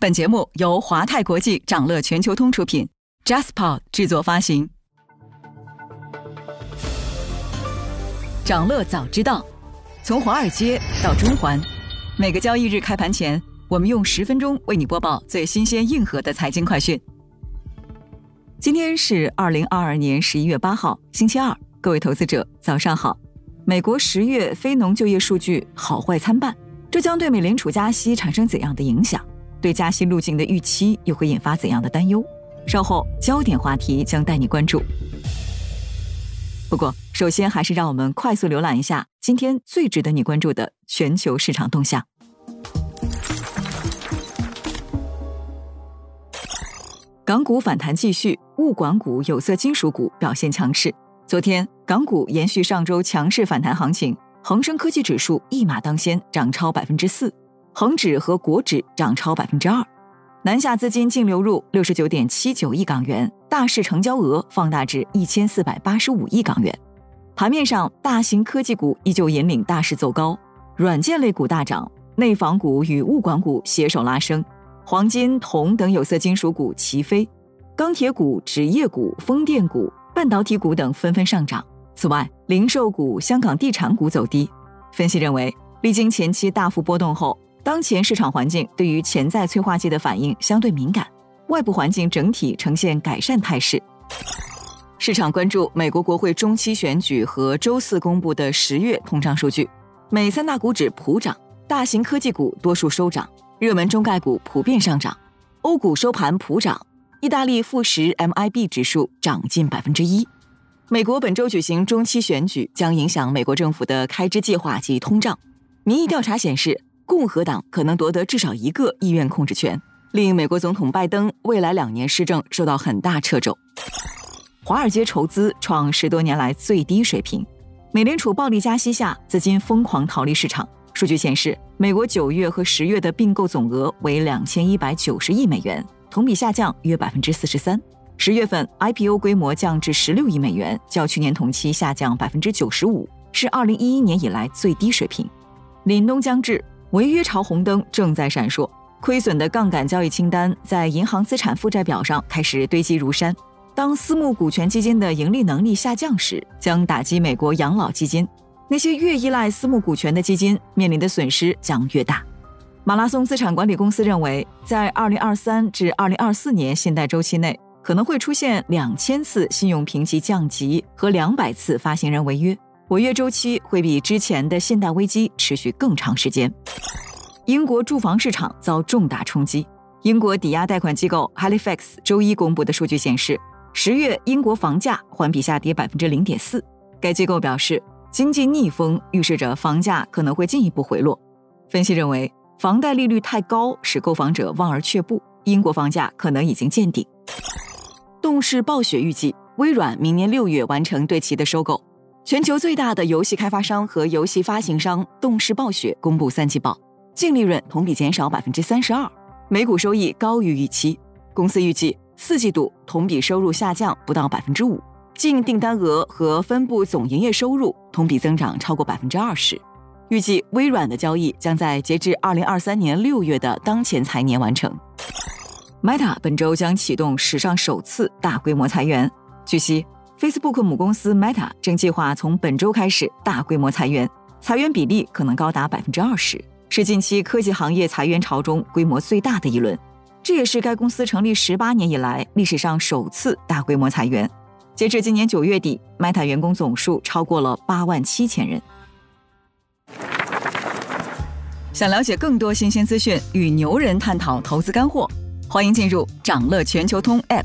本节目由华泰国际掌乐全球通出品，JasPod 制作发行。掌乐早知道，从华尔街到中环，每个交易日开盘前，我们用十分钟为你播报最新鲜、硬核的财经快讯。今天是二零二二年十一月八号，星期二，各位投资者早上好。美国十月非农就业数据好坏参半，这将对美联储加息产生怎样的影响？对加息路径的预期又会引发怎样的担忧？稍后焦点话题将带你关注。不过，首先还是让我们快速浏览一下今天最值得你关注的全球市场动向。港股反弹继续，物管股、有色金属股表现强势。昨天，港股延续上周强势反弹行情，恒生科技指数一马当先，涨超百分之四。恒指和国指涨超百分之二，南下资金净流入六十九点七九亿港元，大市成交额放大至一千四百八十五亿港元。盘面上，大型科技股依旧引领大势走高，软件类股大涨，内房股与物管股携手拉升，黄金、铜等有色金属股齐飞，钢铁股、纸业股、风电股、半导体股等纷纷上涨。此外，零售股、香港地产股走低。分析认为，历经前期大幅波动后。当前市场环境对于潜在催化剂的反应相对敏感，外部环境整体呈现改善态势。市场关注美国国会中期选举和周四公布的十月通胀数据。美三大股指普涨，大型科技股多数收涨，热门中概股普遍上涨。欧股收盘普涨，意大利富时 MIB 指数涨近百分之一。美国本周举行中期选举，将影响美国政府的开支计划及通胀。民意调查显示。共和党可能夺得至少一个议院控制权，令美国总统拜登未来两年施政受到很大掣肘。华尔街筹资创十多年来最低水平，美联储暴力加息下，资金疯狂逃离市场。数据显示，美国九月和十月的并购总额为两千一百九十亿美元，同比下降约百分之四十三。十月份 IPO 规模降至十六亿美元，较去年同期下降百分之九十五，是二零一一年以来最低水平。凛冬将至。违约潮红灯正在闪烁，亏损的杠杆交易清单在银行资产负债表上开始堆积如山。当私募股权基金的盈利能力下降时，将打击美国养老基金。那些越依赖私募股权的基金面临的损失将越大。马拉松资产管理公司认为，在2023至2024年信贷周期内，可能会出现两千次信用评级降级和两百次发行人违约。违约周期会比之前的信贷危机持续更长时间。英国住房市场遭重大冲击。英国抵押贷款机构 Halifax 周一公布的数据显示，十月英国房价环比下跌百分之零点四。该机构表示，经济逆风预示着房价可能会进一步回落。分析认为，房贷利率太高使购房者望而却步，英国房价可能已经见顶。动视暴雪预计，微软明年六月完成对其的收购。全球最大的游戏开发商和游戏发行商动视暴雪公布三季报，净利润同比减少百分之三十二，每股收益高于预期。公司预计四季度同比收入下降不到百分之五，净订单额和分部总营业收入同比增长超过百分之二十。预计微软的交易将在截至二零二三年六月的当前财年完成。Meta 本周将启动史上首次大规模裁员，据悉。Facebook 母公司 Meta 正计划从本周开始大规模裁员，裁员比例可能高达百分之二十，是近期科技行业裁员潮中规模最大的一轮。这也是该公司成立十八年以来历史上首次大规模裁员。截至今年九月底，Meta 员工总数超过了八万七千人。想了解更多新鲜资讯，与牛人探讨投资干货，欢迎进入掌乐全球通 App。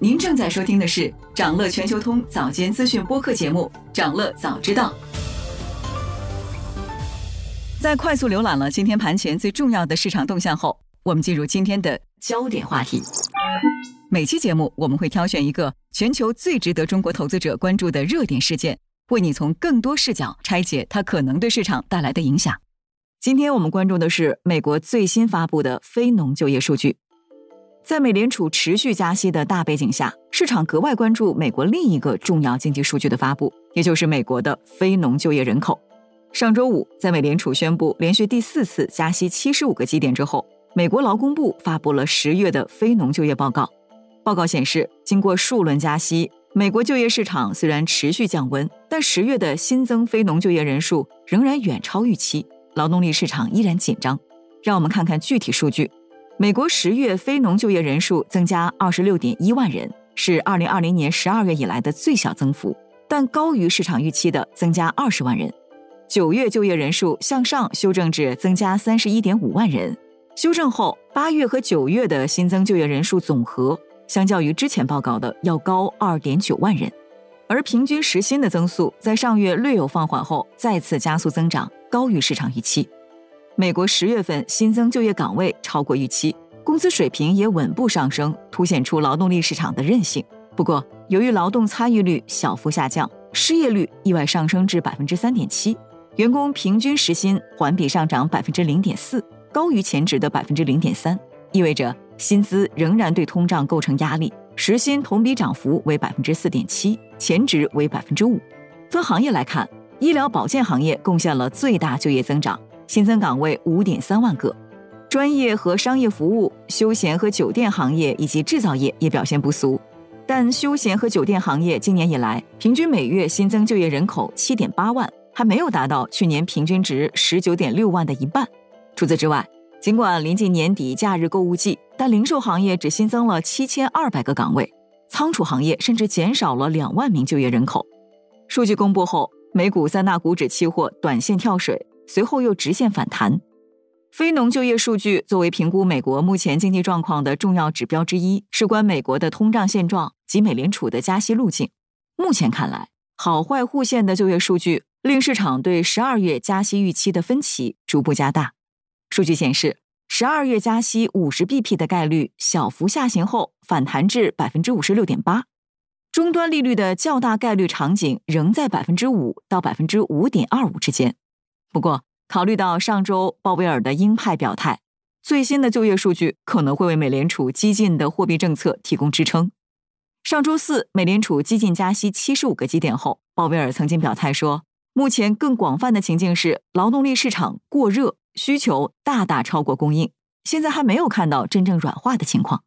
您正在收听的是长乐全球通早间资讯播客节目《长乐早知道》。在快速浏览了今天盘前最重要的市场动向后，我们进入今天的焦点话题。每期节目我们会挑选一个全球最值得中国投资者关注的热点事件，为你从更多视角拆解它可能对市场带来的影响。今天我们关注的是美国最新发布的非农就业数据。在美联储持续加息的大背景下，市场格外关注美国另一个重要经济数据的发布，也就是美国的非农就业人口。上周五，在美联储宣布连续第四次加息七十五个基点之后，美国劳工部发布了十月的非农就业报告。报告显示，经过数轮加息，美国就业市场虽然持续降温，但十月的新增非农就业人数仍然远超预期，劳动力市场依然紧张。让我们看看具体数据：美国十月非农就业人数增加二十六点一万人，是二零二零年十二月以来的最小增幅，但高于市场预期的增加二十万人。九月就业人数向上修正至增加三十一点五万人，修正后八月和九月的新增就业人数总和。相较于之前报告的要高二点九万人，而平均时薪的增速在上月略有放缓后再次加速增长，高于市场预期。美国十月份新增就业岗位超过预期，工资水平也稳步上升，凸显出劳动力市场的韧性。不过，由于劳动参与率小幅下降，失业率意外上升至百分之三点七，员工平均时薪环比上涨百分之零点四，高于前值的百分之零点三，意味着。薪资仍然对通胀构成压力，时薪同比涨幅为百分之四点七，前值为百分之五。分行业来看，医疗保健行业贡献了最大就业增长，新增岗位五点三万个。专业和商业服务、休闲和酒店行业以及制造业也表现不俗，但休闲和酒店行业今年以来平均每月新增就业人口七点八万，还没有达到去年平均值十九点六万的一半。除此之外，尽管临近年底假日购物季，但零售行业只新增了七千二百个岗位，仓储行业甚至减少了两万名就业人口。数据公布后，美股三大股指期货短线跳水，随后又直线反弹。非农就业数据作为评估美国目前经济状况的重要指标之一，事关美国的通胀现状及美联储的加息路径。目前看来，好坏互现的就业数据令市场对十二月加息预期的分歧逐步加大。数据显示，十二月加息五十 BP 的概率小幅下行后反弹至百分之五十六点八，终端利率的较大概率场景仍在百分之五到百分之五点二五之间。不过，考虑到上周鲍威尔的鹰派表态，最新的就业数据可能会为美联储激进的货币政策提供支撑。上周四，美联储激进加息七十五个基点后，鲍威尔曾经表态说，目前更广泛的情境是劳动力市场过热。需求大大超过供应，现在还没有看到真正软化的情况。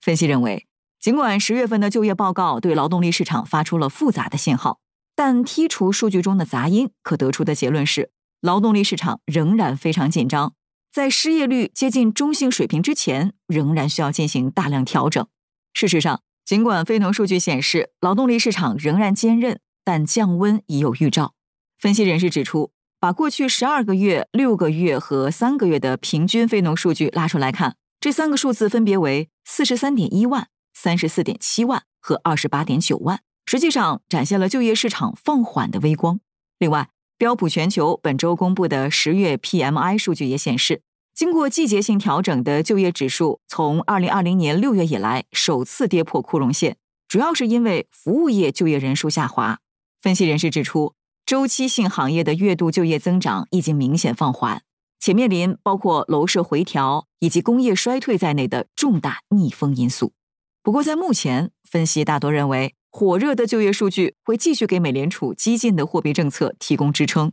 分析认为，尽管十月份的就业报告对劳动力市场发出了复杂的信号，但剔除数据中的杂音，可得出的结论是，劳动力市场仍然非常紧张。在失业率接近中性水平之前，仍然需要进行大量调整。事实上，尽管非农数据显示劳动力市场仍然坚韧，但降温已有预兆。分析人士指出。把过去十二个月、六个月和三个月的平均非农数据拉出来看，这三个数字分别为四十三点一万、三十四点七万和二十八点九万，实际上展现了就业市场放缓的微光。另外，标普全球本周公布的十月 PMI 数据也显示，经过季节性调整的就业指数从二零二零年六月以来首次跌破枯荣线，主要是因为服务业就业人数下滑。分析人士指出。周期性行业的月度就业增长已经明显放缓，且面临包括楼市回调以及工业衰退在内的重大逆风因素。不过，在目前，分析大多认为，火热的就业数据会继续给美联储激进的货币政策提供支撑。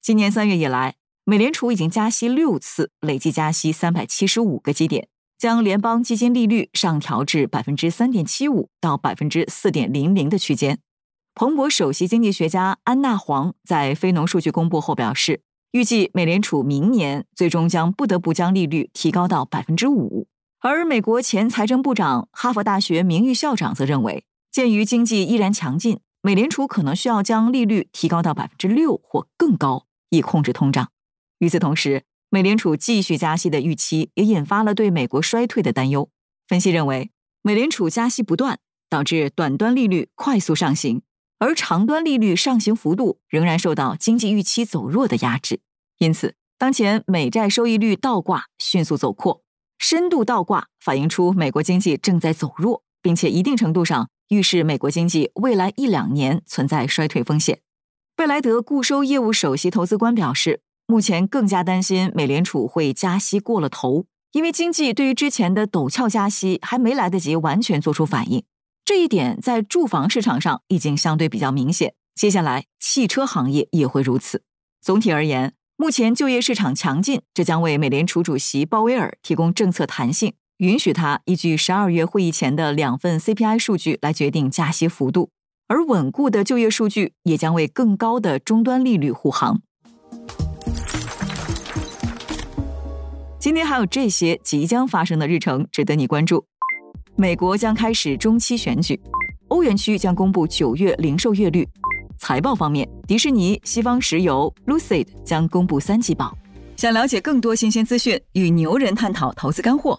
今年三月以来，美联储已经加息六次，累计加息三百七十五个基点，将联邦基金利率上调至百分之三点七五到百分之四点零零的区间。彭博首席经济学家安娜·黄在非农数据公布后表示，预计美联储明年最终将不得不将利率提高到百分之五。而美国前财政部长、哈佛大学名誉校长则认为，鉴于经济依然强劲，美联储可能需要将利率提高到百分之六或更高，以控制通胀。与此同时，美联储继续加息的预期也引发了对美国衰退的担忧。分析认为，美联储加息不断，导致短端利率快速上行。而长端利率上行幅度仍然受到经济预期走弱的压制，因此，当前美债收益率倒挂迅速走扩，深度倒挂反映出美国经济正在走弱，并且一定程度上预示美国经济未来一两年存在衰退风险。贝莱德固收业务首席投资官表示，目前更加担心美联储会加息过了头，因为经济对于之前的陡峭加息还没来得及完全做出反应。这一点在住房市场上已经相对比较明显，接下来汽车行业也会如此。总体而言，目前就业市场强劲，这将为美联储主席鲍威尔提供政策弹性，允许他依据十二月会议前的两份 CPI 数据来决定加息幅度。而稳固的就业数据也将为更高的终端利率护航。今天还有这些即将发生的日程值得你关注。美国将开始中期选举，欧元区将公布九月零售月率。财报方面，迪士尼、西方石油、Lucid 将公布三季报。想了解更多新鲜资讯，与牛人探讨投资干货，